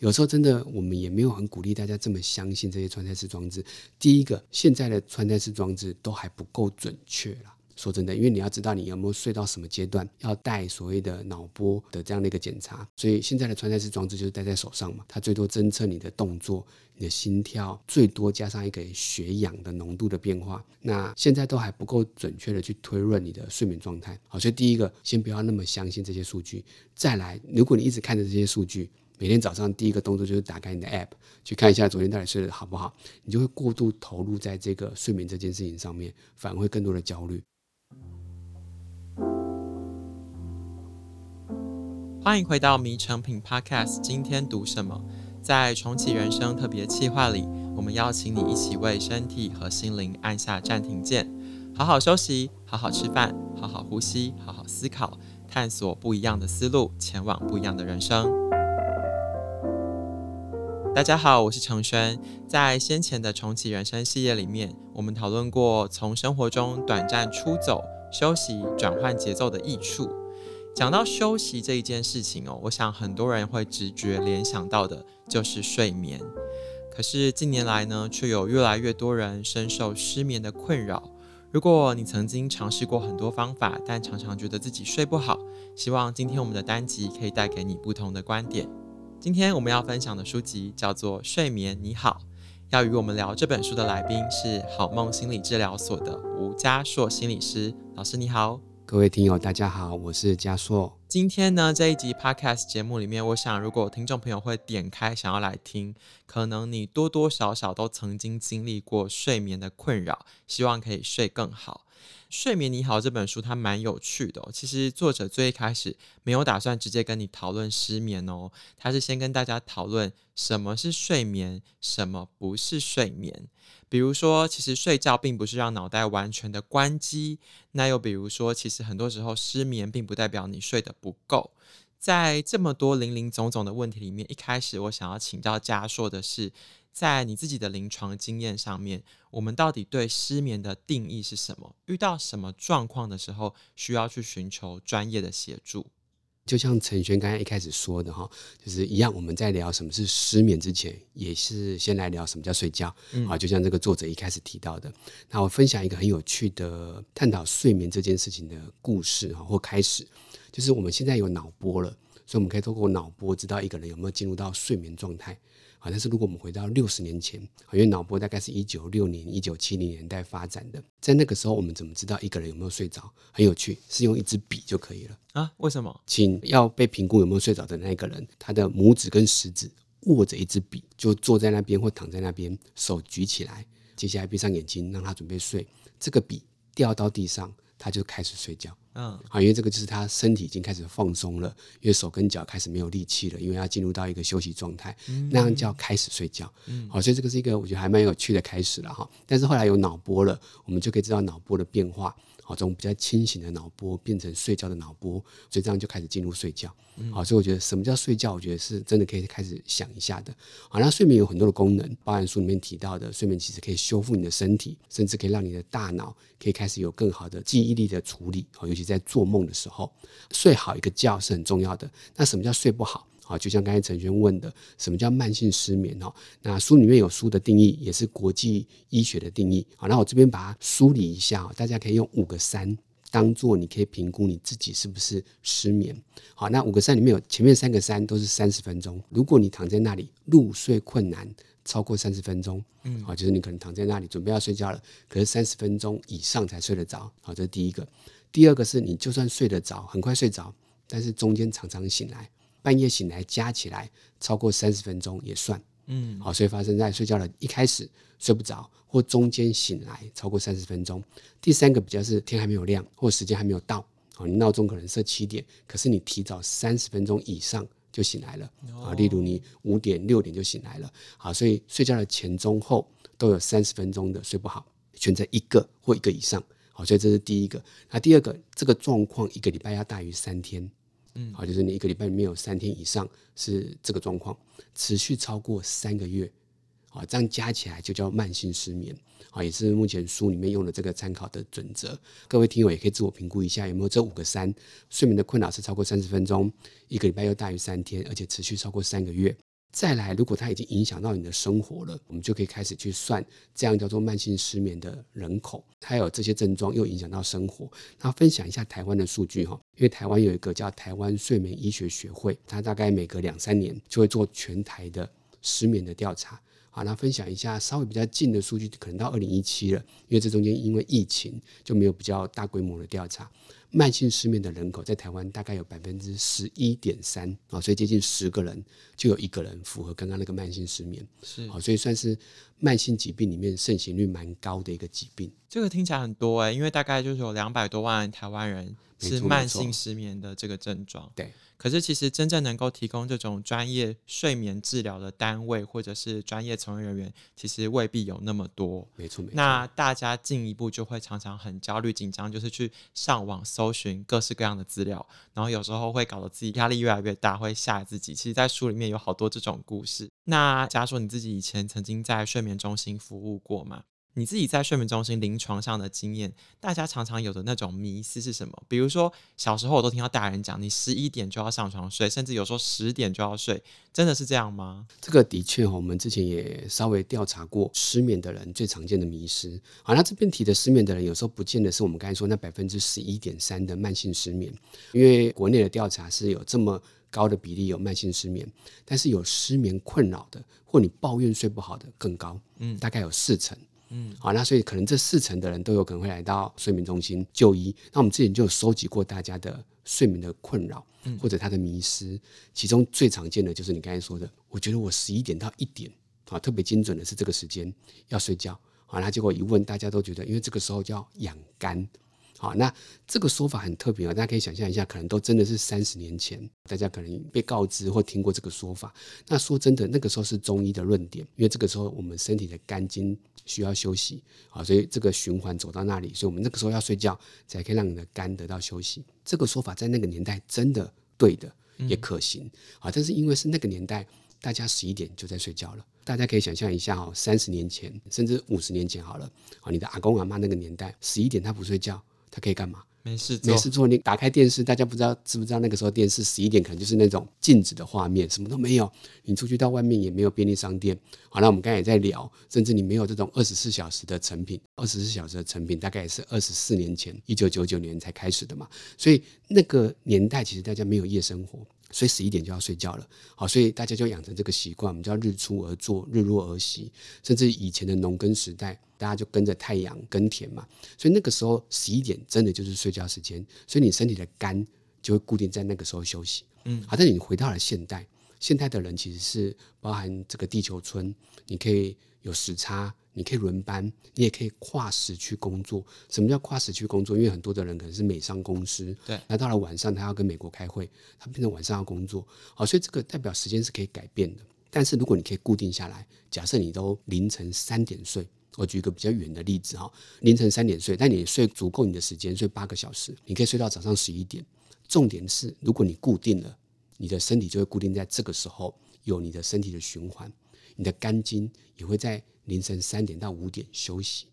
有时候真的我们也没有很鼓励大家这么相信这些穿戴式装置。第一个，现在的穿戴式装置都还不够准确啦。说真的，因为你要知道你有没有睡到什么阶段，要带所谓的脑波的这样的一个检查，所以现在的穿戴式装置就是戴在手上嘛，它最多侦测你的动作、你的心跳，最多加上一个血氧的浓度的变化。那现在都还不够准确的去推论你的睡眠状态。好，所以第一个，先不要那么相信这些数据。再来，如果你一直看着这些数据，每天早上第一个动作就是打开你的 App 去看一下昨天到底睡得好不好，你就会过度投入在这个睡眠这件事情上面，反而会更多的焦虑。欢迎回到《迷成品 Podcast》，今天读什么？在重启人生特别企划里，我们邀请你一起为身体和心灵按下暂停键，好好休息，好好吃饭，好好呼吸，好好思考，探索不一样的思路，前往不一样的人生。大家好，我是承轩。在先前的重启人生系列里面，我们讨论过从生活中短暂出走、休息、转换节奏的益处。讲到休息这一件事情哦，我想很多人会直觉联想到的就是睡眠。可是近年来呢，却有越来越多人深受失眠的困扰。如果你曾经尝试过很多方法，但常常觉得自己睡不好，希望今天我们的单集可以带给你不同的观点。今天我们要分享的书籍叫做《睡眠你好》，要与我们聊这本书的来宾是好梦心理治疗所的吴佳硕心理师。老师你好。各位听友，大家好，我是佳硕。今天呢，这一集 Podcast 节目里面，我想如果听众朋友会点开想要来听，可能你多多少少都曾经经历过睡眠的困扰，希望可以睡更好。《睡眠你好》这本书它蛮有趣的。其实作者最一开始没有打算直接跟你讨论失眠哦，他是先跟大家讨论什么是睡眠，什么不是睡眠。比如说，其实睡觉并不是让脑袋完全的关机。那又比如说，其实很多时候失眠并不代表你睡得不够。在这么多林林总总的问题里面，一开始我想要请教佳硕的是，在你自己的临床经验上面，我们到底对失眠的定义是什么？遇到什么状况的时候，需要去寻求专业的协助？就像陈轩刚才一开始说的哈，就是一样，我们在聊什么是失眠之前，也是先来聊什么叫睡觉啊。嗯、就像这个作者一开始提到的，那我分享一个很有趣的探讨睡眠这件事情的故事哈，或开始，就是我们现在有脑波了，所以我们可以透过脑波知道一个人有没有进入到睡眠状态。好，但是如果我们回到六十年前，因为脑波大概是一九六零、一九七零年代发展的，在那个时候，我们怎么知道一个人有没有睡着？很有趣，是用一支笔就可以了啊？为什么？请要被评估有没有睡着的那个人，他的拇指跟食指握着一支笔，就坐在那边或躺在那边，手举起来，接下来闭上眼睛，让他准备睡。这个笔掉到地上，他就开始睡觉。嗯，好，因为这个就是他身体已经开始放松了，因为手跟脚开始没有力气了，因为要进入到一个休息状态，嗯、那样叫开始睡觉。嗯，好，所以这个是一个我觉得还蛮有趣的开始了哈。但是后来有脑波了，我们就可以知道脑波的变化。好，从比较清醒的脑波变成睡觉的脑波，所以这样就开始进入睡觉。好，所以我觉得什么叫睡觉？我觉得是真的可以开始想一下的。好，那睡眠有很多的功能，包含书里面提到的，睡眠其实可以修复你的身体，甚至可以让你的大脑可以开始有更好的记忆力的处理。好，尤其在做梦的时候，睡好一个觉是很重要的。那什么叫睡不好？啊，就像刚才陈轩问的，什么叫慢性失眠？哈，那书里面有书的定义，也是国际医学的定义。好，那我这边把它梳理一下，大家可以用五个三当做你可以评估你自己是不是失眠。好，那五个三里面有前面三个三都是三十分钟。如果你躺在那里入睡困难超过三十分钟，嗯，好，就是你可能躺在那里准备要睡觉了，可是三十分钟以上才睡得着。好，这是第一个。第二个是你就算睡得着，很快睡着，但是中间常常醒来。半夜醒来加起来超过三十分钟也算，嗯，好，所以发生在睡觉的一开始睡不着，或中间醒来超过三十分钟。第三个比较是天还没有亮，或时间还没有到，好，你闹钟可能设七点，可是你提早三十分钟以上就醒来了，啊，例如你五点六点就醒来了，好，所以睡觉的前中后都有三十分钟的睡不好，选择一个或一个以上，好，所以这是第一个。那第二个，这个状况一个礼拜要大于三天。嗯，好，就是你一个礼拜里面有三天以上是这个状况，持续超过三个月，好，这样加起来就叫慢性失眠，好，也是目前书里面用的这个参考的准则。各位听友也可以自我评估一下，有没有这五个三，睡眠的困扰是超过三十分钟，一个礼拜又大于三天，而且持续超过三个月。再来，如果它已经影响到你的生活了，我们就可以开始去算这样叫做慢性失眠的人口，还有这些症状又影响到生活。那分享一下台湾的数据哈，因为台湾有一个叫台湾睡眠医学学会，它大概每隔两三年就会做全台的失眠的调查。好，那分享一下稍微比较近的数据，可能到二零一七了，因为这中间因为疫情就没有比较大规模的调查。慢性失眠的人口在台湾大概有百分之十一点三啊，所以接近十个人就有一个人符合刚刚那个慢性失眠，是啊，所以算是慢性疾病里面盛行率蛮高的一个疾病。这个听起来很多哎，因为大概就是有两百多万台湾人是慢性失眠的这个症状，对。可是，其实真正能够提供这种专业睡眠治疗的单位或者是专业从业人员，其实未必有那么多。没错，没错。那大家进一步就会常常很焦虑紧张，就是去上网搜寻各式各样的资料，然后有时候会搞得自己压力越来越大，会吓自己。其实，在书里面有好多这种故事。那假如说你自己以前曾经在睡眠中心服务过吗？你自己在睡眠中心临床上的经验，大家常常有的那种迷思是什么？比如说小时候我都听到大人讲，你十一点就要上床睡，甚至有时候十点就要睡，真的是这样吗？这个的确，我们之前也稍微调查过失眠的人最常见的迷失。好，那这边提的失眠的人，有时候不见得是我们刚才说那百分之十一点三的慢性失眠，因为国内的调查是有这么高的比例有慢性失眠，但是有失眠困扰的，或你抱怨睡不好的更高，嗯，大概有四成。嗯，好，那所以可能这四成的人都有可能会来到睡眠中心就医。那我们之前就有收集过大家的睡眠的困扰，或者他的迷失，其中最常见的就是你刚才说的，我觉得我十一点到一点，啊，特别精准的是这个时间要睡觉。好，那结果一问，大家都觉得，因为这个时候叫养肝。好，那这个说法很特别啊，大家可以想象一下，可能都真的是三十年前，大家可能被告知或听过这个说法。那说真的，那个时候是中医的论点，因为这个时候我们身体的肝经需要休息啊，所以这个循环走到那里，所以我们那个时候要睡觉，才可以让你的肝得到休息。这个说法在那个年代真的对的，也可行啊。但是因为是那个年代，大家十一点就在睡觉了，大家可以想象一下哦，三十年前甚至五十年前好了啊，你的阿公阿妈那个年代，十一点他不睡觉。他可以干嘛？没事做，没事做。你打开电视，大家不知道知不知道？那个时候电视十一点可能就是那种静止的画面，什么都没有。你出去到外面也没有便利商店。好，那我们刚才也在聊，甚至你没有这种二十四小时的成品。二十四小时的成品大概也是二十四年前，一九九九年才开始的嘛。所以那个年代其实大家没有夜生活，所以十一点就要睡觉了。好，所以大家就养成这个习惯，我们叫日出而作，日落而息。甚至以前的农耕时代。大家就跟着太阳耕田嘛，所以那个时候十一点真的就是睡觉时间，所以你身体的肝就会固定在那个时候休息。嗯，好，但你回到了现代，现代的人其实是包含这个地球村，你可以有时差，你可以轮班，你也可以跨时区工作。什么叫跨时区工作？因为很多的人可能是美商公司，对，那到了晚上他要跟美国开会，他变成晚上要工作。好，所以这个代表时间是可以改变的。但是如果你可以固定下来，假设你都凌晨三点睡。我举一个比较远的例子哈，凌晨三点睡，但你睡足够你的时间，睡八个小时，你可以睡到早上十一点。重点是，如果你固定了，你的身体就会固定在这个时候有你的身体的循环，你的肝经也会在凌晨三点到五点休息，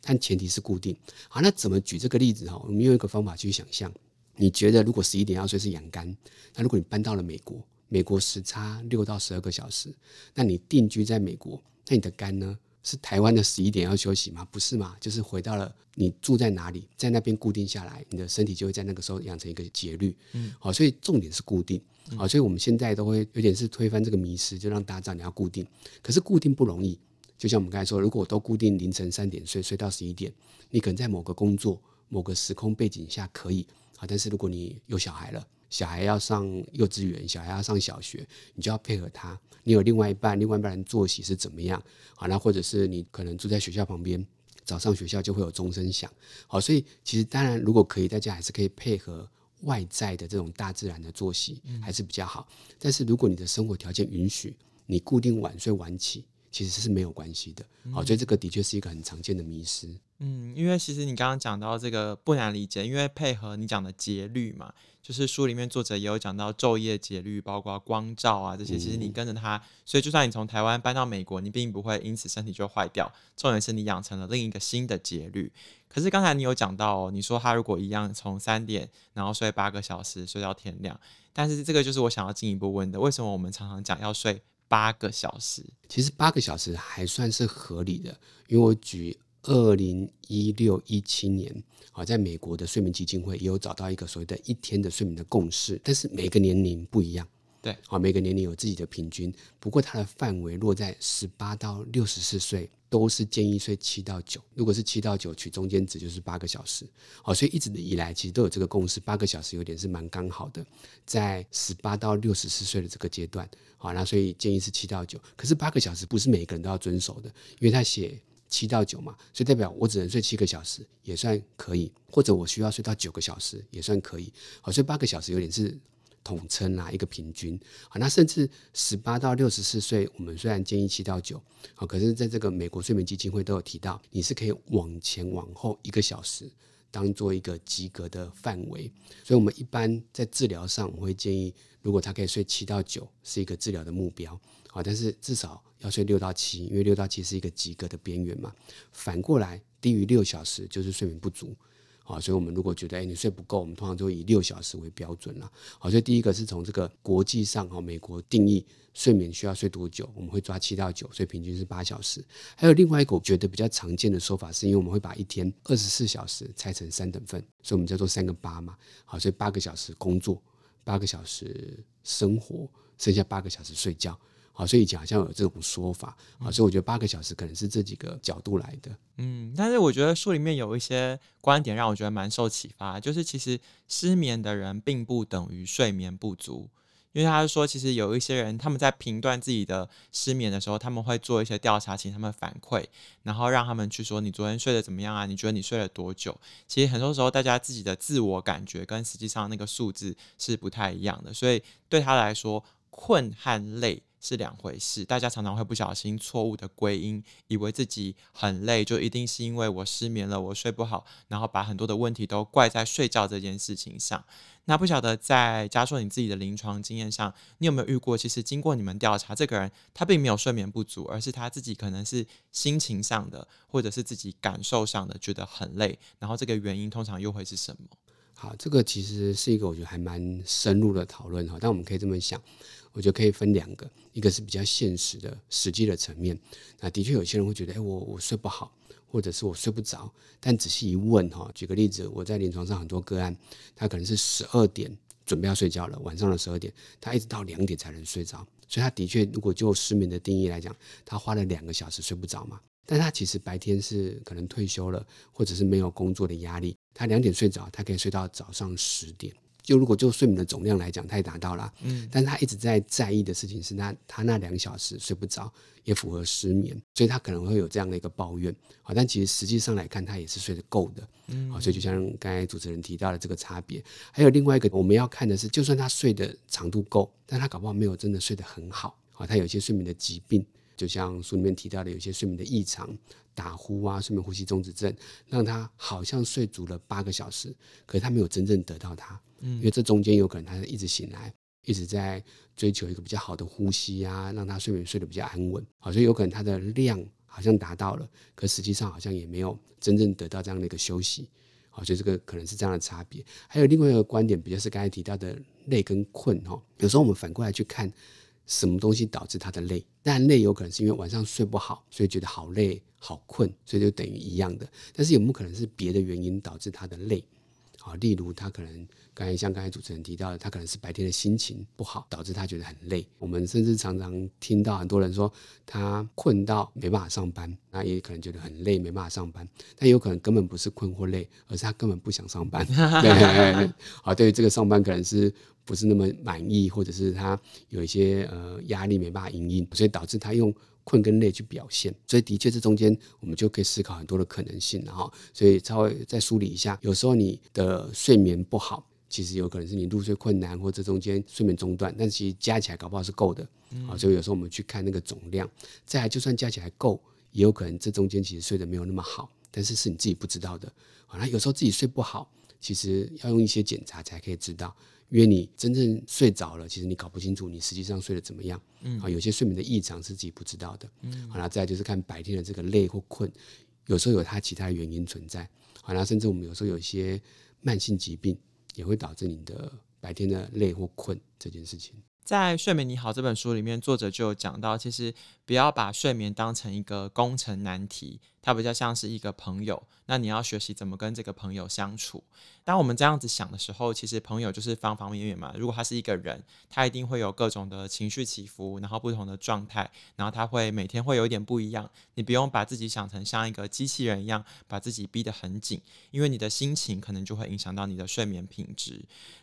但前提是固定。好，那怎么举这个例子哈？我们用一个方法去想象，你觉得如果十一点要睡是养肝，那如果你搬到了美国，美国时差六到十二个小时，那你定居在美国，那你的肝呢？是台湾的十一点要休息吗？不是嘛，就是回到了你住在哪里，在那边固定下来，你的身体就会在那个时候养成一个节律。嗯，好，所以重点是固定。好，所以我们现在都会有点是推翻这个迷失，就让大家知道你要固定。可是固定不容易，就像我们刚才说，如果我都固定凌晨三点睡，睡到十一点，你可能在某个工作、某个时空背景下可以。好，但是如果你有小孩了，小孩要上幼稚园，小孩要上小学，你就要配合他。你有另外一半，另外一半人作息是怎么样？好，那或者是你可能住在学校旁边，早上学校就会有钟声响。好，所以其实当然，如果可以，大家还是可以配合外在的这种大自然的作息，还是比较好。但是如果你的生活条件允许，你固定晚睡晚起，其实是没有关系的。好，所以这个的确是一个很常见的迷思。嗯，因为其实你刚刚讲到这个不难理解，因为配合你讲的节律嘛，就是书里面作者也有讲到昼夜节律，包括光照啊这些，其实你跟着他，所以就算你从台湾搬到美国，你并不会因此身体就坏掉。重点是你养成了另一个新的节律。可是刚才你有讲到哦，你说他如果一样从三点然后睡八个小时睡到天亮，但是这个就是我想要进一步问的，为什么我们常常讲要睡八个小时。其实八个小时还算是合理的，因为我举二零一六一七年啊，在美国的睡眠基金会也有找到一个所谓的一天的睡眠的共识，但是每个年龄不一样。对，啊，每个年龄有自己的平均，不过它的范围落在十八到六十四岁，都是建议睡七到九。如果是七到九，取中间值就是八个小时。好，所以一直以来其实都有这个共识，八个小时有点是蛮刚好的，在十八到六十四岁的这个阶段。好，那所以建议是七到九。可是八个小时不是每个人都要遵守的，因为他写七到九嘛，所以代表我只能睡七个小时也算可以，或者我需要睡到九个小时也算可以。好，所以八个小时有点是。统称啦，一个平均好，那甚至十八到六十四岁，我们虽然建议七到九，好，可是在这个美国睡眠基金会都有提到，你是可以往前往后一个小时，当做一个及格的范围。所以，我们一般在治疗上，我会建议，如果他可以睡七到九，是一个治疗的目标，好，但是至少要睡六到七，因为六到七是一个及格的边缘嘛。反过来，低于六小时就是睡眠不足。好，所以我们如果觉得哎，你睡不够，我们通常就以六小时为标准了。好，所以第一个是从这个国际上哈，美国定义睡眠需要睡多久，我们会抓七到九，所以平均是八小时。还有另外一个我觉得比较常见的说法，是因为我们会把一天二十四小时拆成三等份，所以我们叫做三个八嘛。好，所以八个小时工作，八个小时生活，剩下八个小时睡觉。好，所以以前好像有这种说法，啊，所以我觉得八个小时可能是这几个角度来的。嗯，但是我觉得书里面有一些观点让我觉得蛮受启发，就是其实失眠的人并不等于睡眠不足，因为他说其实有一些人他们在评断自己的失眠的时候，他们会做一些调查，请他们反馈，然后让他们去说你昨天睡得怎么样啊？你觉得你睡了多久？其实很多时候大家自己的自我感觉跟实际上那个数字是不太一样的，所以对他来说，困和累。是两回事，大家常常会不小心错误的归因，以为自己很累，就一定是因为我失眠了，我睡不好，然后把很多的问题都怪在睡觉这件事情上。那不晓得在嘉硕你自己的临床经验上，你有没有遇过？其实经过你们调查，这个人他并没有睡眠不足，而是他自己可能是心情上的，或者是自己感受上的觉得很累，然后这个原因通常又会是什么？好，这个其实是一个我觉得还蛮深入的讨论哈，但我们可以这么想。我觉得可以分两个，一个是比较现实的、实际的层面。那的确有些人会觉得，哎，我我睡不好，或者是我睡不着。但仔细一问，哈，举个例子，我在临床上很多个案，他可能是十二点准备要睡觉了，晚上的十二点，他一直到两点才能睡着。所以他的确，如果就失眠的定义来讲，他花了两个小时睡不着嘛。但他其实白天是可能退休了，或者是没有工作的压力，他两点睡着，他可以睡到早上十点。就如果就睡眠的总量来讲，他也达到了，嗯，但是他一直在在意的事情是那他那两小时睡不着，也符合失眠，所以他可能会有这样的一个抱怨，好，但其实实际上来看，他也是睡得够的，嗯，好，所以就像刚才主持人提到的这个差别，还有另外一个我们要看的是，就算他睡的长度够，但他搞不好没有真的睡得很好，好，他有一些睡眠的疾病，就像书里面提到的，有些睡眠的异常。打呼啊，睡眠呼吸中止症，让他好像睡足了八个小时，可是他没有真正得到它，嗯，因为这中间有可能他一直醒来，一直在追求一个比较好的呼吸啊，让他睡眠睡得比较安稳，好，所以有可能他的量好像达到了，可实际上好像也没有真正得到这样的一个休息，好，所以这个可能是这样的差别。还有另外一个观点，比较是刚才提到的累跟困哈，有时候我们反过来去看。什么东西导致他的累？但累有可能是因为晚上睡不好，所以觉得好累、好困，所以就等于一样的。但是有没有可能是别的原因导致他的累？啊，例如他可能刚才像刚才主持人提到的，他可能是白天的心情不好，导致他觉得很累。我们甚至常常听到很多人说他困到没办法上班，那也可能觉得很累，没办法上班。但有可能根本不是困或累，而是他根本不想上班。对，啊，对于这个上班可能是不是那么满意，或者是他有一些呃压力没办法应应，所以导致他用。困跟累去表现，所以的确这中间我们就可以思考很多的可能性了哈。所以稍微再梳理一下，有时候你的睡眠不好，其实有可能是你入睡困难，或者中间睡眠中断，但其实加起来搞不好是够的。啊，所以有时候我们去看那个总量，再来就算加起来够，也有可能这中间其实睡得没有那么好，但是是你自己不知道的。啊，那有时候自己睡不好，其实要用一些检查才可以知道。因为你真正睡着了，其实你搞不清楚你实际上睡得怎么样。嗯，啊，有些睡眠的异常是自己不知道的。嗯，好，那再就是看白天的这个累或困，有时候有它其他的原因存在。好，那甚至我们有时候有一些慢性疾病也会导致你的白天的累或困这件事情。在《睡眠你好》这本书里面，作者就有讲到，其实不要把睡眠当成一个工程难题。它比较像是一个朋友，那你要学习怎么跟这个朋友相处。当我们这样子想的时候，其实朋友就是方方面面嘛。如果他是一个人，他一定会有各种的情绪起伏，然后不同的状态，然后他会每天会有一点不一样。你不用把自己想成像一个机器人一样，把自己逼得很紧，因为你的心情可能就会影响到你的睡眠品质。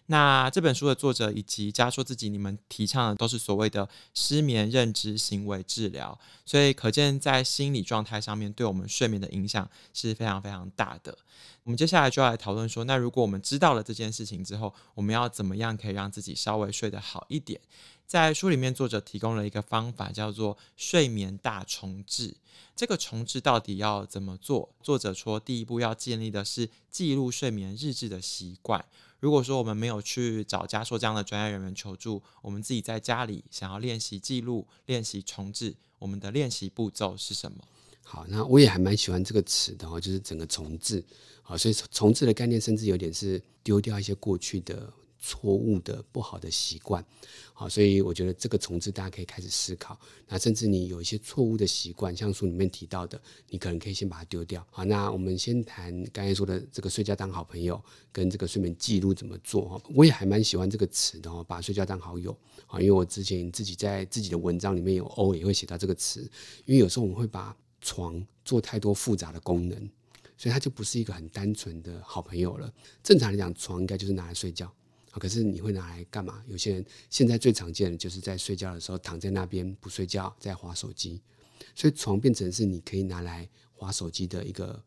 那这本书的作者以及加说自己，你们提倡的都是所谓的失眠认知行为治疗，所以可见在心理状态上面对我们。睡眠的影响是非常非常大的。我们接下来就要来讨论说，那如果我们知道了这件事情之后，我们要怎么样可以让自己稍微睡得好一点？在书里面，作者提供了一个方法，叫做睡眠大重置。这个重置到底要怎么做？作者说，第一步要建立的是记录睡眠日志的习惯。如果说我们没有去找家硕这样的专业人员求助，我们自己在家里想要练习记录、练习重置，我们的练习步骤是什么？好，那我也还蛮喜欢这个词的哦，就是整个重置。好，所以重置的概念甚至有点是丢掉一些过去的错误的不好的习惯。好，所以我觉得这个重置大家可以开始思考。那甚至你有一些错误的习惯，像书里面提到的，你可能可以先把它丢掉。好，那我们先谈刚才说的这个睡觉当好朋友跟这个睡眠记录怎么做。我也还蛮喜欢这个词的哦，把睡觉当好友。好，因为我之前自己在自己的文章里面有偶尔也会写到这个词，因为有时候我们会把床做太多复杂的功能，所以它就不是一个很单纯的好朋友了。正常来讲，床应该就是拿来睡觉，可是你会拿来干嘛？有些人现在最常见的就是在睡觉的时候躺在那边不睡觉，在划手机，所以床变成是你可以拿来划手机的一个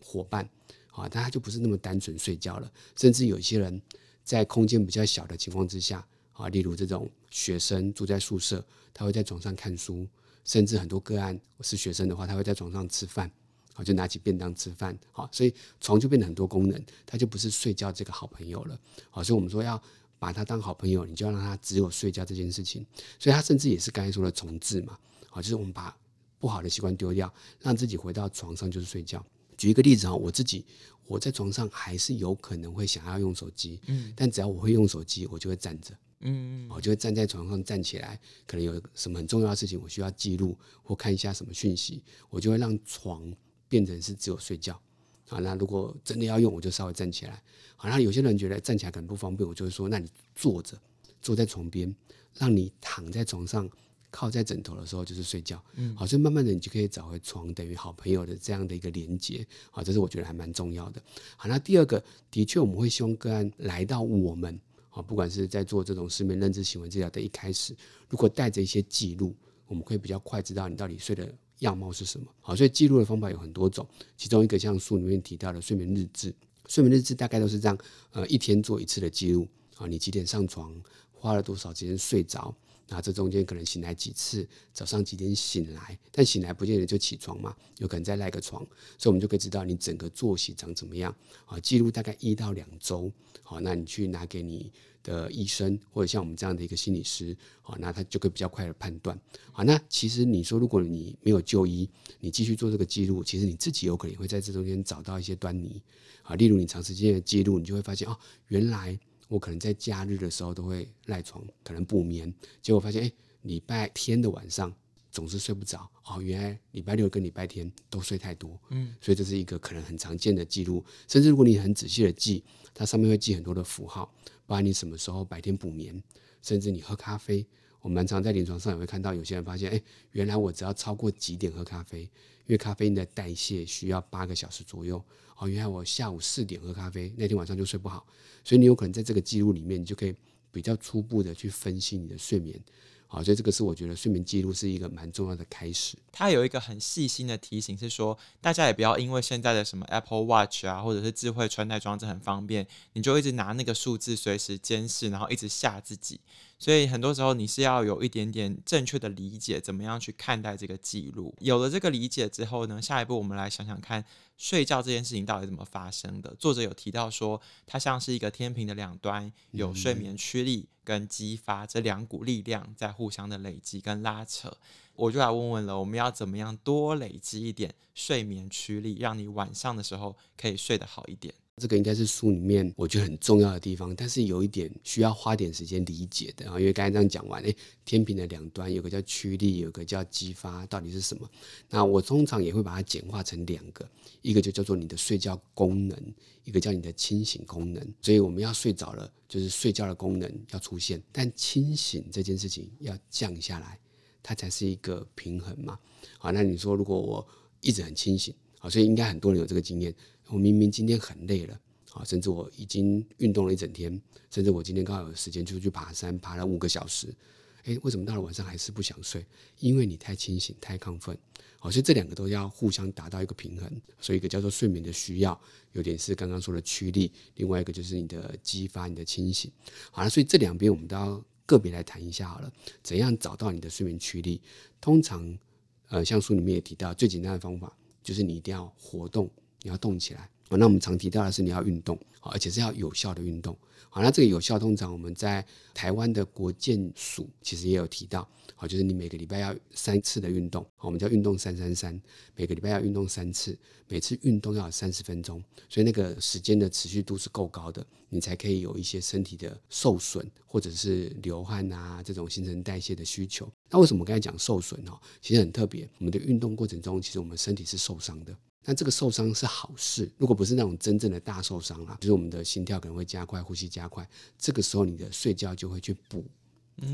伙伴啊，但它就不是那么单纯睡觉了。甚至有些人在空间比较小的情况之下啊，例如这种学生住在宿舍，他会在床上看书。甚至很多个案，是学生的话，他会在床上吃饭，好，就拿起便当吃饭，好，所以床就变得很多功能，它就不是睡觉这个好朋友了，好，所以我们说要把它当好朋友，你就要让他只有睡觉这件事情，所以它甚至也是刚才说的重置嘛，好，就是我们把不好的习惯丢掉，让自己回到床上就是睡觉。举一个例子啊，我自己我在床上还是有可能会想要用手机，嗯，但只要我会用手机，我就会站着。嗯，我就会站在床上站起来，可能有什么很重要的事情，我需要记录或看一下什么讯息，我就会让床变成是只有睡觉。啊，那如果真的要用，我就稍微站起来。好，那有些人觉得站起来可能不方便，我就会说，那你坐着，坐在床边，让你躺在床上，靠在枕头的时候就是睡觉。嗯，好，所以慢慢的你就可以找回床等于好朋友的这样的一个连接。好，这是我觉得还蛮重要的。好，那第二个，的确我们会希望个案来到我们。不管是在做这种失眠认知行为治疗的一开始，如果带着一些记录，我们可以比较快知道你到底睡的样貌是什么。好，所以记录的方法有很多种，其中一个像书里面提到的睡眠日志，睡眠日志大概都是这样，呃，一天做一次的记录。啊，你几点上床，花了多少时间睡着。那这中间可能醒来几次，早上几点醒来，但醒来不见得就起床嘛，有可能再赖个床，所以我们就可以知道你整个作息长怎么样啊。记录大概一到两周，好，那你去拿给你的医生或者像我们这样的一个心理师，好，那他就可以比较快的判断。好，那其实你说如果你没有就医，你继续做这个记录，其实你自己有可能会在这中间找到一些端倪啊。例如你长时间的记录，你就会发现哦，原来。我可能在假日的时候都会赖床，可能不眠，结果发现，哎，礼拜天的晚上总是睡不着。哦，原来礼拜六跟礼拜天都睡太多，嗯，所以这是一个可能很常见的记录。甚至如果你很仔细的记，它上面会记很多的符号，不管你什么时候白天补眠，甚至你喝咖啡。我们蛮常在临床上也会看到有些人发现，哎，原来我只要超过几点喝咖啡，因为咖啡因的代谢需要八个小时左右。哦，原来我下午四点喝咖啡，那天晚上就睡不好，所以你有可能在这个记录里面，你就可以比较初步的去分析你的睡眠。好，所以这个是我觉得睡眠记录是一个蛮重要的开始。它有一个很细心的提醒，是说大家也不要因为现在的什么 Apple Watch 啊，或者是智慧穿戴装置很方便，你就一直拿那个数字随时监视，然后一直吓自己。所以很多时候你是要有一点点正确的理解，怎么样去看待这个记录。有了这个理解之后呢，下一步我们来想想看，睡觉这件事情到底怎么发生的？作者有提到说，它像是一个天平的两端，有睡眠驱力跟激发这两股力量在互相的累积跟拉扯。我就来问问了，我们要怎么样多累积一点睡眠驱力，让你晚上的时候可以睡得好一点？这个应该是书里面我觉得很重要的地方，但是有一点需要花点时间理解的啊。因为刚才这样讲完，诶，天平的两端有个叫驱力，有个叫激发，到底是什么？那我通常也会把它简化成两个，一个就叫做你的睡觉功能，一个叫你的清醒功能。所以我们要睡着了，就是睡觉的功能要出现，但清醒这件事情要降下来，它才是一个平衡嘛。好，那你说如果我一直很清醒，好，所以应该很多人有这个经验。我明明今天很累了，啊，甚至我已经运动了一整天，甚至我今天刚好有时间出去爬山，爬了五个小时，诶，为什么到了晚上还是不想睡？因为你太清醒，太亢奋，好，所以这两个都要互相达到一个平衡。所以一个叫做睡眠的需要，有点是刚刚说的驱力，另外一个就是你的激发，你的清醒。好了，所以这两边我们都要个别来谈一下好了，怎样找到你的睡眠驱力？通常，呃，像书里面也提到，最简单的方法就是你一定要活动。你要动起来，那我们常提到的是你要运动，而且是要有效的运动。好，那这个有效通常我们在台湾的国健署其实也有提到，好，就是你每个礼拜要三次的运动，我们叫运动三三三，每个礼拜要运动三次，每次运动要三十分钟，所以那个时间的持续度是够高的，你才可以有一些身体的受损或者是流汗啊这种新陈代谢的需求。那为什么我刚才讲受损呢？其实很特别，我们的运动过程中，其实我们身体是受伤的。那这个受伤是好事，如果不是那种真正的大受伤了，就是我们的心跳可能会加快，呼吸加快，这个时候你的睡觉就会去补、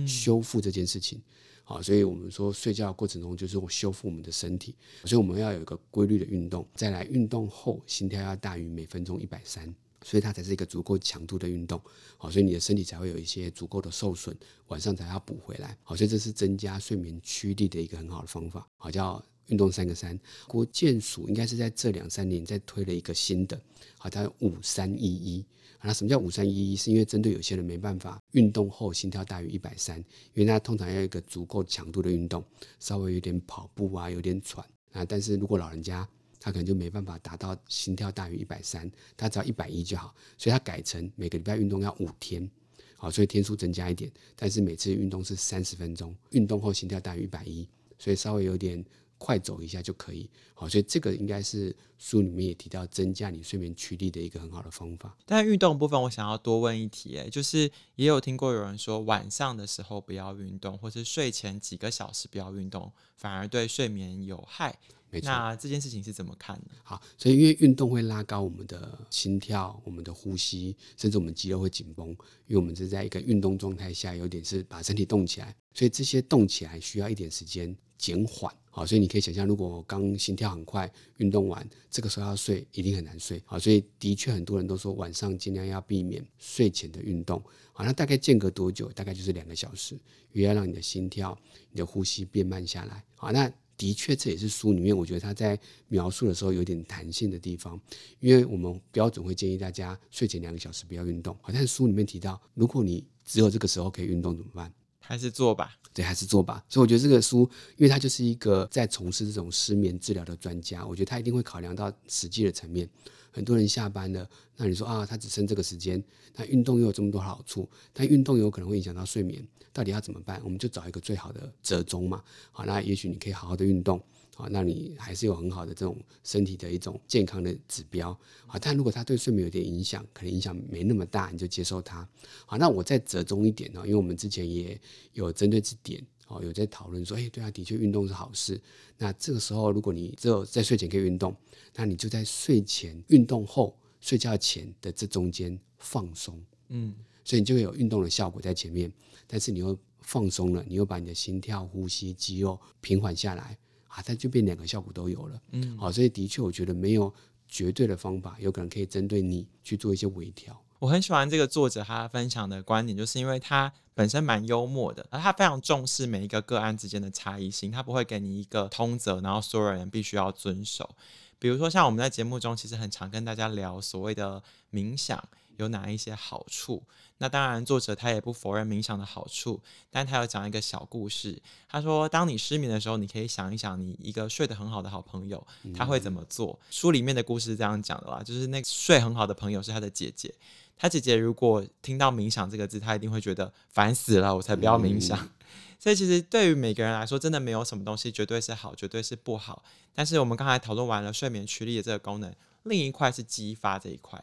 修复这件事情。好，所以我们说睡觉的过程中就是我修复我们的身体，所以我们要有一个规律的运动，再来运动后心跳要大于每分钟一百三，所以它才是一个足够强度的运动。好，所以你的身体才会有一些足够的受损，晚上才要补回来。好，所以这是增加睡眠驱力的一个很好的方法。好，叫。运动三个三，国健署应该是在这两三年在推了一个新的，好，它五三一一。那什么叫五三一一？是因为针对有些人没办法运动后心跳大于一百三，因为他通常要一个足够强度的运动，稍微有点跑步啊，有点喘啊。但是如果老人家他可能就没办法达到心跳大于一百三，他只要一百一就好，所以他改成每个礼拜运动要五天，好，所以天数增加一点，但是每次运动是三十分钟，运动后心跳大于一百一，所以稍微有点。快走一下就可以，好，所以这个应该是书里面也提到增加你睡眠驱力的一个很好的方法。但运动部分，我想要多问一题，哎，就是也有听过有人说晚上的时候不要运动，或是睡前几个小时不要运动，反而对睡眠有害。没错。那这件事情是怎么看呢？好，所以因为运动会拉高我们的心跳、我们的呼吸，甚至我们肌肉会紧绷，因为我们是在一个运动状态下，有点是把身体动起来，所以这些动起来需要一点时间减缓。好，所以你可以想象，如果我刚心跳很快，运动完这个时候要睡，一定很难睡。好，所以的确很多人都说晚上尽量要避免睡前的运动。好，那大概间隔多久？大概就是两个小时，也要让你的心跳、你的呼吸变慢下来。好，那的确这也是书里面我觉得他在描述的时候有点弹性的地方，因为我们标准会建议大家睡前两个小时不要运动。好，但是书里面提到，如果你只有这个时候可以运动怎么办？还是做吧，对，还是做吧。所以我觉得这个书，因为他就是一个在从事这种失眠治疗的专家，我觉得他一定会考量到实际的层面。很多人下班了，那你说啊，他只剩这个时间，那运动又有这么多好处，但运动有可能会影响到睡眠，到底要怎么办？我们就找一个最好的折中嘛。好，那也许你可以好好的运动。好，那你还是有很好的这种身体的一种健康的指标。好，但如果它对睡眠有点影响，可能影响没那么大，你就接受它。好，那我再折中一点呢，因为我们之前也有针对这点，哦，有在讨论说，哎，对啊，的确运动是好事。那这个时候，如果你只有在睡前可以运动，那你就在睡前运动后睡觉前的这中间放松，嗯，所以你就会有运动的效果在前面，但是你又放松了，你又把你的心跳、呼吸、肌肉平缓下来。啊，它就变两个效果都有了，嗯，好，所以的确，我觉得没有绝对的方法，有可能可以针对你去做一些微调。我很喜欢这个作者他分享的观点，就是因为他本身蛮幽默的，而他非常重视每一个个案之间的差异性，他不会给你一个通则，然后所有人必须要遵守。比如说，像我们在节目中其实很常跟大家聊所谓的冥想有哪一些好处。那当然，作者他也不否认冥想的好处，但他要讲一个小故事。他说，当你失眠的时候，你可以想一想，你一个睡得很好的好朋友，他会怎么做？嗯、书里面的故事是这样讲的啦，就是那个睡很好的朋友是他的姐姐，他姐姐如果听到冥想这个字，他一定会觉得烦死了，我才不要冥想。嗯、所以其实对于每个人来说，真的没有什么东西绝对是好，绝对是不好。但是我们刚才讨论完了睡眠驱力的这个功能，另一块是激发这一块。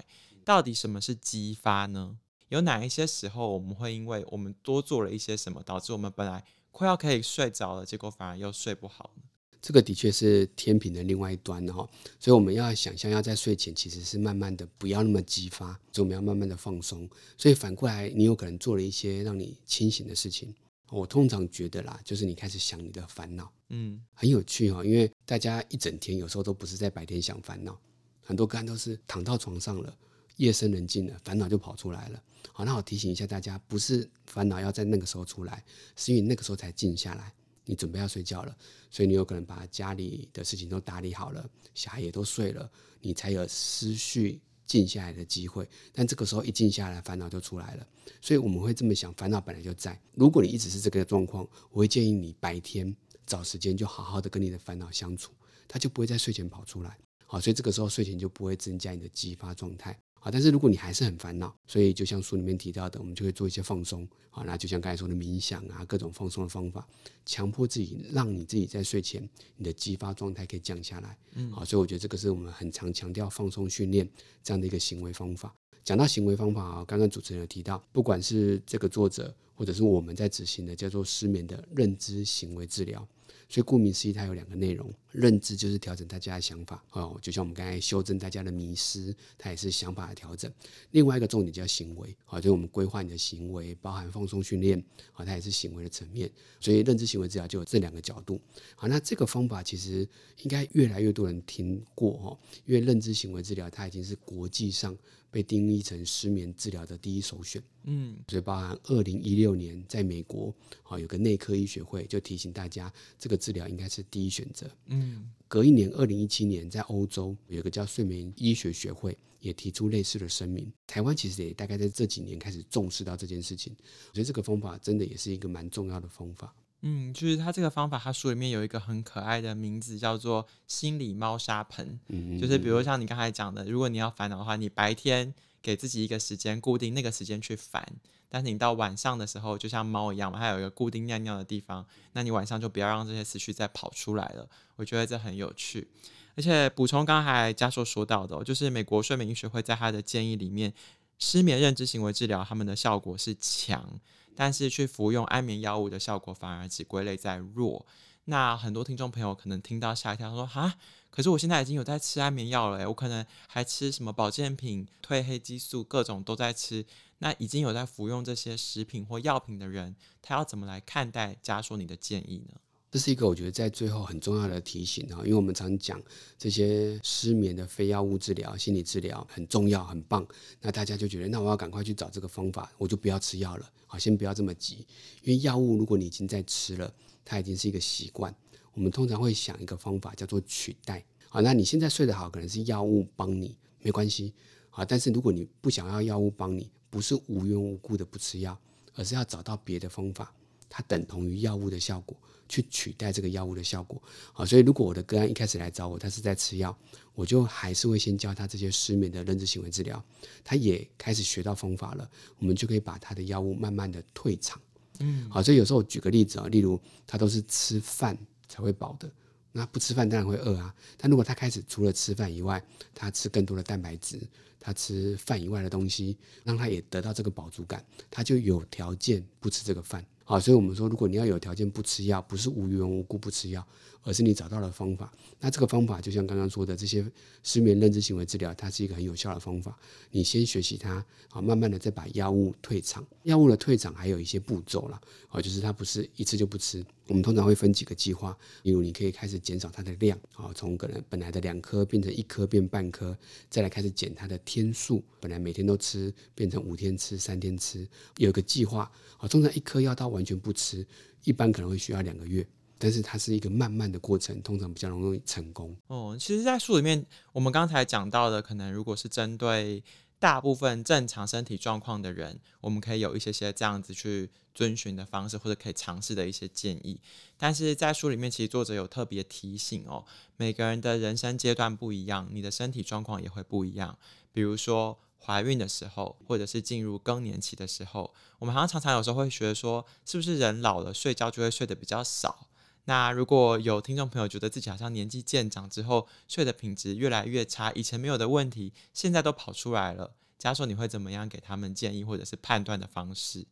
到底什么是激发呢？有哪一些时候我们会因为我们多做了一些什么，导致我们本来快要可以睡着了，结果反而又睡不好呢？这个的确是天平的另外一端哈，所以我们要想象要在睡前其实是慢慢的不要那么激发，所以我们要慢慢的放松。所以反过来，你有可能做了一些让你清醒的事情。我通常觉得啦，就是你开始想你的烦恼，嗯，很有趣哈，因为大家一整天有时候都不是在白天想烦恼，很多个案都是躺到床上了，夜深人静了，烦恼就跑出来了。好，那我提醒一下大家，不是烦恼要在那个时候出来，是因为那个时候才静下来。你准备要睡觉了，所以你有可能把家里的事情都打理好了，小孩也都睡了，你才有思绪静下来的机会。但这个时候一静下来，烦恼就出来了。所以我们会这么想：烦恼本来就在。如果你一直是这个状况，我会建议你白天找时间就好好的跟你的烦恼相处，它就不会在睡前跑出来。好，所以这个时候睡前就不会增加你的激发状态。好，但是如果你还是很烦恼，所以就像书里面提到的，我们就会做一些放松。好，那就像刚才说的冥想啊，各种放松的方法，强迫自己，让你自己在睡前你的激发状态可以降下来。嗯，好，所以我觉得这个是我们很常强调放松训练这样的一个行为方法。讲到行为方法啊，刚刚主持人有提到，不管是这个作者或者是我们在执行的叫做失眠的认知行为治疗。所以顾名思义，它有两个内容：认知就是调整大家的想法，哦，就像我们刚才修正大家的迷思，它也是想法的调整。另外一个重点叫行为，好，就是我们规划你的行为，包含放松训练，好，它也是行为的层面。所以认知行为治疗就有这两个角度。好，那这个方法其实应该越来越多人听过哈，因为认知行为治疗它已经是国际上。被定义成失眠治疗的第一首选，嗯，所以包含二零一六年在美国，啊，有个内科医学会就提醒大家，这个治疗应该是第一选择，嗯，隔一年二零一七年在欧洲有个叫睡眠医学学会也提出类似的声明，台湾其实也大概在这几年开始重视到这件事情，我觉得这个方法真的也是一个蛮重要的方法。嗯，就是他这个方法，他书里面有一个很可爱的名字，叫做“心理猫砂盆”。嗯，就是比如像你刚才讲的，如果你要烦恼的话，你白天给自己一个时间，固定那个时间去烦，但是你到晚上的时候，就像猫一样嘛，它有一个固定尿尿的地方，那你晚上就不要让这些思绪再跑出来了。我觉得这很有趣，而且补充刚才家硕说到的哦，就是美国睡眠医学会在他的建议里面，失眠认知行为治疗他们的效果是强。但是去服用安眠药物的效果反而只归类在弱。那很多听众朋友可能听到吓一跳，说：“哈，可是我现在已经有在吃安眠药了，我可能还吃什么保健品、褪黑激素，各种都在吃。那已经有在服用这些食品或药品的人，他要怎么来看待加说你的建议呢？”这是一个我觉得在最后很重要的提醒啊，因为我们常讲这些失眠的非药物治疗、心理治疗很重要、很棒，那大家就觉得那我要赶快去找这个方法，我就不要吃药了，好，先不要这么急，因为药物如果你已经在吃了，它已经是一个习惯，我们通常会想一个方法叫做取代，好，那你现在睡得好，可能是药物帮你，没关系，好，但是如果你不想要药物帮你，不是无缘无故的不吃药，而是要找到别的方法，它等同于药物的效果。去取代这个药物的效果，好，所以如果我的个案一开始来找我，他是在吃药，我就还是会先教他这些失眠的认知行为治疗，他也开始学到方法了，我们就可以把他的药物慢慢的退场，嗯，好，所以有时候我举个例子啊，例如他都是吃饭才会饱的，那不吃饭当然会饿啊，但如果他开始除了吃饭以外，他吃更多的蛋白质，他吃饭以外的东西，让他也得到这个饱足感，他就有条件不吃这个饭。啊，所以我们说，如果你要有条件不吃药，不是无缘无故不吃药，而是你找到了方法。那这个方法就像刚刚说的，这些失眠认知行为治疗，它是一个很有效的方法。你先学习它，好，慢慢的再把药物退场。药物的退场还有一些步骤啦，好，就是它不是一次就不吃。我们通常会分几个计划，例如你可以开始减少它的量，啊，从可能本来的两颗变成一颗变半颗，再来开始减它的天数，本来每天都吃变成五天吃、三天吃，有个计划，啊，通常一颗药到完全不吃，一般可能会需要两个月，但是它是一个慢慢的过程，通常比较容易成功。哦，其实，在书里面我们刚才讲到的，可能如果是针对。大部分正常身体状况的人，我们可以有一些些这样子去遵循的方式，或者可以尝试的一些建议。但是在书里面，其实作者有特别提醒哦，每个人的人生阶段不一样，你的身体状况也会不一样。比如说怀孕的时候，或者是进入更年期的时候，我们好像常常有时候会觉得说，是不是人老了睡觉就会睡得比较少？那如果有听众朋友觉得自己好像年纪渐长之后睡的品质越来越差，以前没有的问题现在都跑出来了，家硕，你会怎么样给他们建议或者是判断的方式？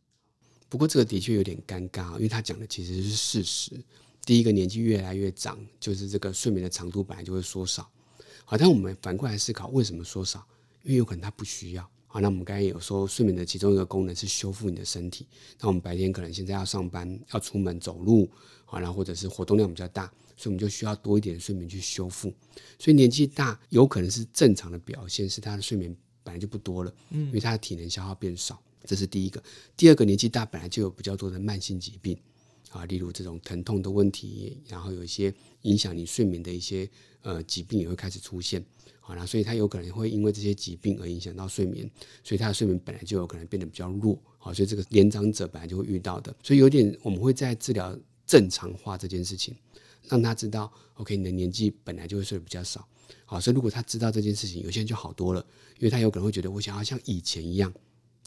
不过这个的确有点尴尬，因为他讲的其实是事实。第一个，年纪越来越长，就是这个睡眠的长度本来就会缩少。好，但我们反过来思考，为什么缩少？因为有可能他不需要。好，那我们刚才有说，睡眠的其中一个功能是修复你的身体。那我们白天可能现在要上班，要出门走路，好，然后或者是活动量比较大，所以我们就需要多一点睡眠去修复。所以年纪大有可能是正常的表现，是他的睡眠本来就不多了，嗯，因为他的体能消耗变少。这是第一个，第二个，年纪大本来就有比较多的慢性疾病啊，例如这种疼痛的问题，然后有一些影响你睡眠的一些呃疾病也会开始出现，好，那所以他有可能会因为这些疾病而影响到睡眠，所以他的睡眠本来就有可能变得比较弱，好，所以这个年长者本来就会遇到的，所以有点我们会在治疗正常化这件事情，让他知道，OK，你的年纪本来就会睡得比较少，好，所以如果他知道这件事情，有些人就好多了，因为他有可能会觉得我想要像以前一样。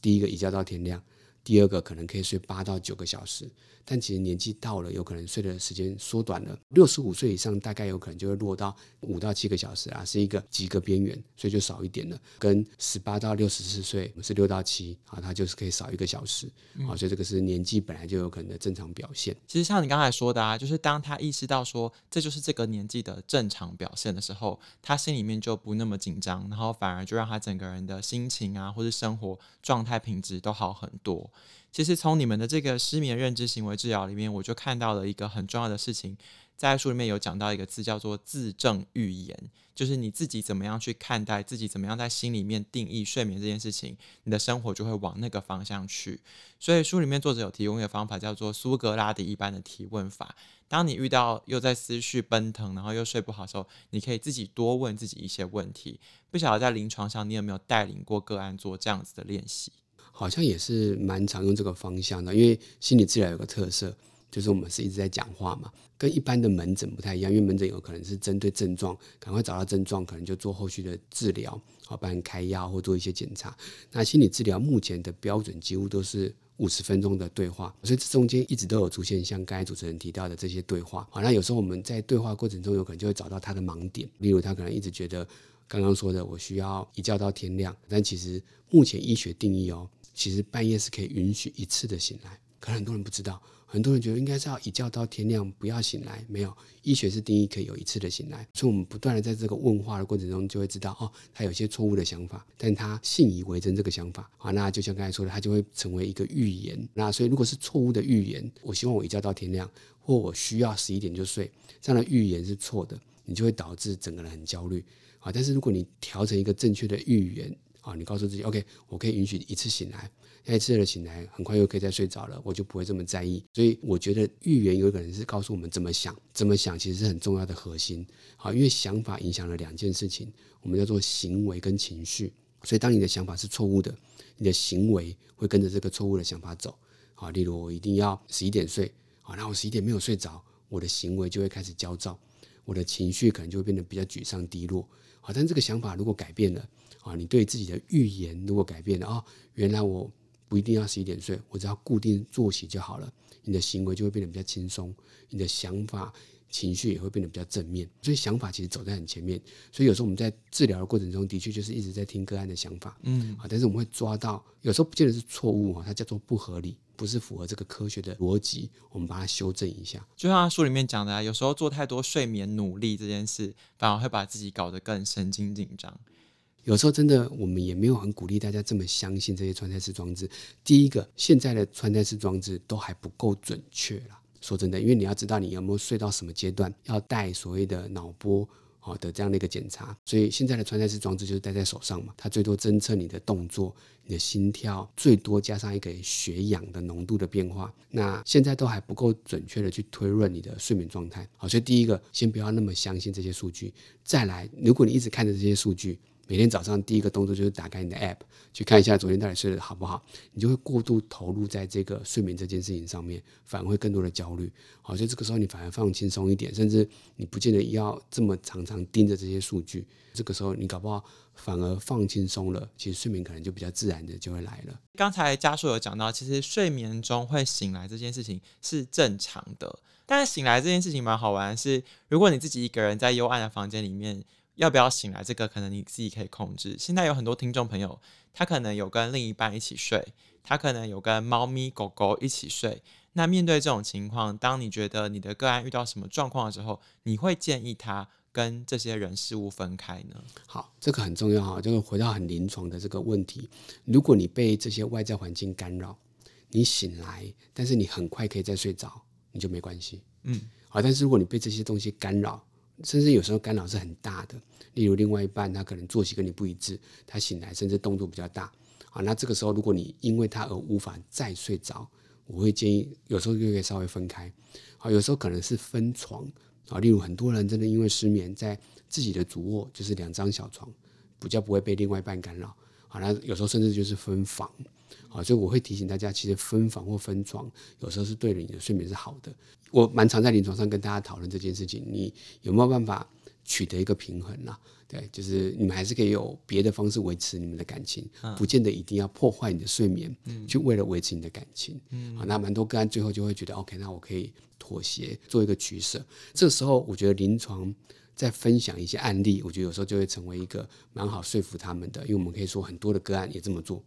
第一个一觉到天亮，第二个可能可以睡八到九个小时。但其实年纪到了，有可能睡的时间缩短了。六十五岁以上，大概有可能就会落到五到七个小时啊，是一个及格边缘，所以就少一点了。跟十八到六十四岁是六到七啊，它就是可以少一个小时啊，所以这个是年纪本来就有可能的正常表现。其实像你刚才说的啊，就是当他意识到说这就是这个年纪的正常表现的时候，他心里面就不那么紧张，然后反而就让他整个人的心情啊，或是生活状态品质都好很多。其实从你们的这个失眠认知行为治疗里面，我就看到了一个很重要的事情，在书里面有讲到一个字叫做自证预言，就是你自己怎么样去看待自己，怎么样在心里面定义睡眠这件事情，你的生活就会往那个方向去。所以书里面作者有提供一个方法，叫做苏格拉底一般的提问法。当你遇到又在思绪奔腾，然后又睡不好的时候，你可以自己多问自己一些问题。不晓得在临床上你有没有带领过个案做这样子的练习？好像也是蛮常用这个方向的，因为心理治疗有个特色，就是我们是一直在讲话嘛，跟一般的门诊不太一样。因为门诊有可能是针对症状，赶快找到症状，可能就做后续的治疗，好，帮人开药或做一些检查。那心理治疗目前的标准几乎都是五十分钟的对话，所以这中间一直都有出现像刚才主持人提到的这些对话。好，那有时候我们在对话过程中，有可能就会找到他的盲点，例如他可能一直觉得刚刚说的我需要一觉到天亮，但其实目前医学定义哦。其实半夜是可以允许一次的醒来，可能很多人不知道，很多人觉得应该是要一觉到天亮，不要醒来。没有，医学是定义可以有一次的醒来，所以我们不断的在这个问话的过程中，就会知道哦，他有些错误的想法，但他信以为真这个想法啊，那就像刚才说的，他就会成为一个预言。那所以如果是错误的预言，我希望我一觉到天亮，或我需要十一点就睡，这样的预言是错的，你就会导致整个人很焦虑啊。但是如果你调成一个正确的预言。啊，你告诉自己，OK，我可以允许一次醒来，下一次的醒来很快又可以再睡着了，我就不会这么在意。所以我觉得预言有可能是告诉我们怎么想，怎么想其实是很重要的核心。好，因为想法影响了两件事情，我们叫做行为跟情绪。所以当你的想法是错误的，你的行为会跟着这个错误的想法走。好，例如我一定要十一点睡，好，那我十一点没有睡着，我的行为就会开始焦躁，我的情绪可能就会变得比较沮丧低落。好，但这个想法如果改变了。啊，你对自己的预言如果改变了啊，原来我不一定要十一点睡，我只要固定作息就好了。你的行为就会变得比较轻松，你的想法、情绪也会变得比较正面。所以想法其实走在很前面。所以有时候我们在治疗的过程中的确就是一直在听个案的想法，嗯，啊，但是我们会抓到有时候不见得是错误啊，它叫做不合理，不是符合这个科学的逻辑，我们把它修正一下。就像书里面讲的啊，有时候做太多睡眠努力这件事，反而会把自己搞得更神经紧张。有时候真的，我们也没有很鼓励大家这么相信这些穿戴式装置。第一个，现在的穿戴式装置都还不够准确啦。说真的，因为你要知道你有没有睡到什么阶段，要戴所谓的脑波好的这样的一个检查。所以现在的穿戴式装置就是戴在手上嘛，它最多侦测你的动作、你的心跳，最多加上一个血氧的浓度的变化。那现在都还不够准确的去推论你的睡眠状态。好，所以第一个，先不要那么相信这些数据。再来，如果你一直看着这些数据，每天早上第一个动作就是打开你的 App，去看一下昨天到底睡得好不好，你就会过度投入在这个睡眠这件事情上面，反而会更多的焦虑。好，所以这个时候你反而放轻松一点，甚至你不见得要这么常常盯着这些数据。这个时候你搞不好反而放轻松了，其实睡眠可能就比较自然的就会来了。刚才家属有讲到，其实睡眠中会醒来这件事情是正常的，但是醒来这件事情蛮好玩是，如果你自己一个人在幽暗的房间里面。要不要醒来，这个可能你自己可以控制。现在有很多听众朋友，他可能有跟另一半一起睡，他可能有跟猫咪狗狗一起睡。那面对这种情况，当你觉得你的个案遇到什么状况的时候，你会建议他跟这些人事物分开呢？好，这个很重要哈，就是回到很临床的这个问题。如果你被这些外在环境干扰，你醒来，但是你很快可以再睡着，你就没关系。嗯，好，但是如果你被这些东西干扰，甚至有时候干扰是很大的，例如另外一半他可能作息跟你不一致，他醒来甚至动作比较大，啊，那这个时候如果你因为他而无法再睡着，我会建议有时候就可以稍微分开，啊，有时候可能是分床，啊，例如很多人真的因为失眠，在自己的主卧就是两张小床，比较不会被另外一半干扰，好，那有时候甚至就是分房，啊，所以我会提醒大家，其实分房或分床有时候是对你的睡眠是好的。我蛮常在临床上跟大家讨论这件事情，你有没有办法取得一个平衡呢？对，就是你们还是可以有别的方式维持你们的感情，不见得一定要破坏你的睡眠，去为了维持你的感情。啊，那蛮多个案最后就会觉得，OK，那我可以妥协，做一个取舍。这时候我觉得临床在分享一些案例，我觉得有时候就会成为一个蛮好说服他们的，因为我们可以说很多的个案也这么做，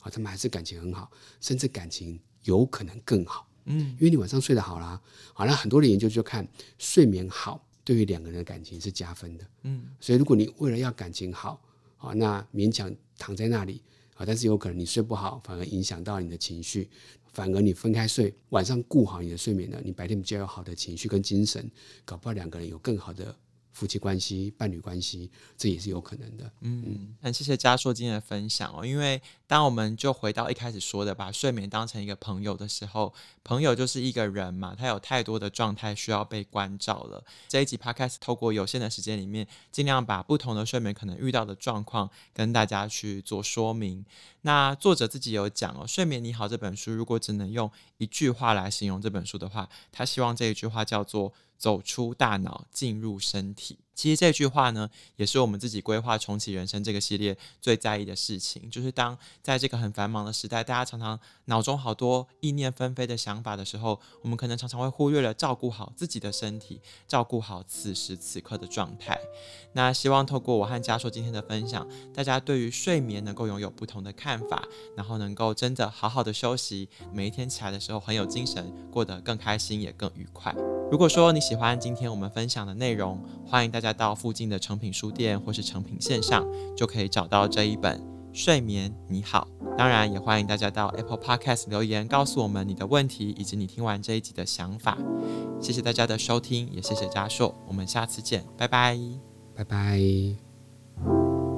啊，他们还是感情很好，甚至感情有可能更好。嗯，因为你晚上睡得好啦，好，那很多的研究就看睡眠好，对于两个人的感情是加分的。嗯，所以如果你为了要感情好，啊，那勉强躺在那里，啊，但是有可能你睡不好，反而影响到你的情绪，反而你分开睡，晚上顾好你的睡眠了，你白天比较有好的情绪跟精神，搞不好两个人有更好的。夫妻关系、伴侣关系，这也是有可能的。嗯，嗯很谢谢嘉硕今天的分享哦。因为当我们就回到一开始说的，把睡眠当成一个朋友的时候，朋友就是一个人嘛，他有太多的状态需要被关照了。这一集 Podcast 透过有限的时间里面，尽量把不同的睡眠可能遇到的状况跟大家去做说明。那作者自己有讲哦，《睡眠你好》这本书，如果只能用一句话来形容这本书的话，他希望这一句话叫做。走出大脑，进入身体。其实这句话呢，也是我们自己规划重启人生这个系列最在意的事情。就是当在这个很繁忙的时代，大家常常脑中好多意念纷飞的想法的时候，我们可能常常会忽略了照顾好自己的身体，照顾好此时此刻的状态。那希望透过我和嘉硕今天的分享，大家对于睡眠能够拥有不同的看法，然后能够真的好好的休息，每一天起来的时候很有精神，过得更开心也更愉快。如果说你喜欢今天我们分享的内容，欢迎大家到附近的成品书店或是成品线上，就可以找到这一本《睡眠你好》。当然，也欢迎大家到 Apple Podcast 留言，告诉我们你的问题以及你听完这一集的想法。谢谢大家的收听，也谢谢嘉硕，我们下次见，拜拜，拜拜。